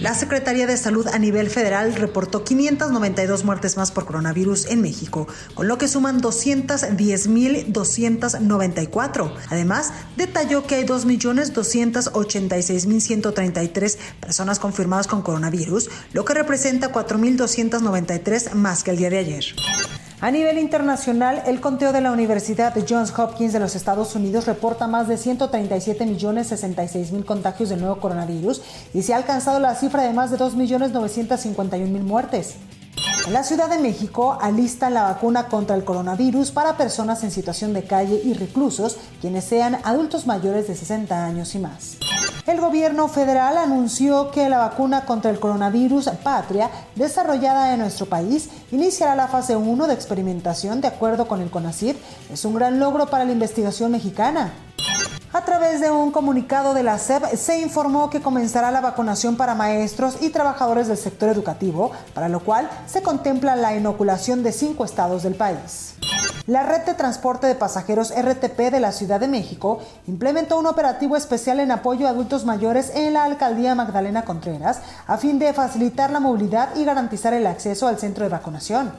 La Secretaría de Salud a nivel federal reportó 592 muertes más por coronavirus en México, con lo que suman 210.294. Además, detalló que hay 2.286.133 personas confirmadas con coronavirus, lo que representa 4.293 más que el día de ayer. A nivel internacional, el conteo de la Universidad Johns Hopkins de los Estados Unidos reporta más de 137 millones 66 mil contagios del nuevo coronavirus y se ha alcanzado la cifra de más de 2 millones 951 mil muertes. La Ciudad de México alistan la vacuna contra el coronavirus para personas en situación de calle y reclusos, quienes sean adultos mayores de 60 años y más. El gobierno federal anunció que la vacuna contra el coronavirus Patria, desarrollada en nuestro país, iniciará la fase 1 de experimentación de acuerdo con el CONACYT. Es un gran logro para la investigación mexicana. A través de un comunicado de la SEP se informó que comenzará la vacunación para maestros y trabajadores del sector educativo, para lo cual se contempla la inoculación de cinco estados del país. La red de transporte de pasajeros RTP de la Ciudad de México implementó un operativo especial en apoyo a adultos mayores en la alcaldía Magdalena Contreras a fin de facilitar la movilidad y garantizar el acceso al centro de vacunación.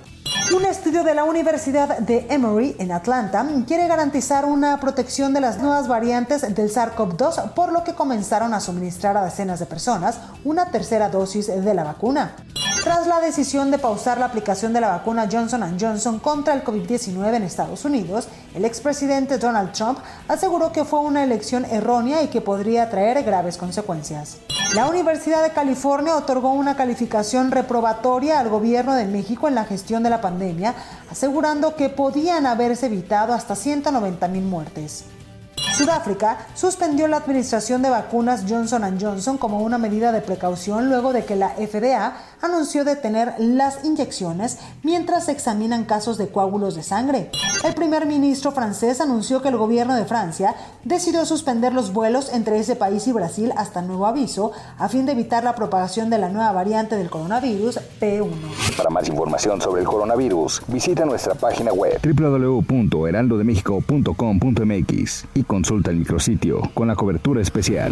Un estudio de la Universidad de Emory en Atlanta quiere garantizar una protección de las nuevas variantes del SARS-CoV-2, por lo que comenzaron a suministrar a decenas de personas una tercera dosis de la vacuna. Tras la decisión de pausar la aplicación de la vacuna Johnson Johnson contra el COVID-19 en Estados Unidos, el expresidente Donald Trump aseguró que fue una elección errónea y que podría traer graves consecuencias. La Universidad de California otorgó una calificación reprobatoria al gobierno de México en la gestión de la pandemia, asegurando que podían haberse evitado hasta 190 mil muertes. Sudáfrica suspendió la administración de vacunas Johnson Johnson como una medida de precaución luego de que la FDA anunció detener las inyecciones mientras se examinan casos de coágulos de sangre. El primer ministro francés anunció que el gobierno de Francia decidió suspender los vuelos entre ese país y Brasil hasta nuevo aviso a fin de evitar la propagación de la nueva variante del coronavirus P1. Para más información sobre el coronavirus, visita nuestra página web www.heraldodemexico.com.mx y consulta el micrositio con la cobertura especial.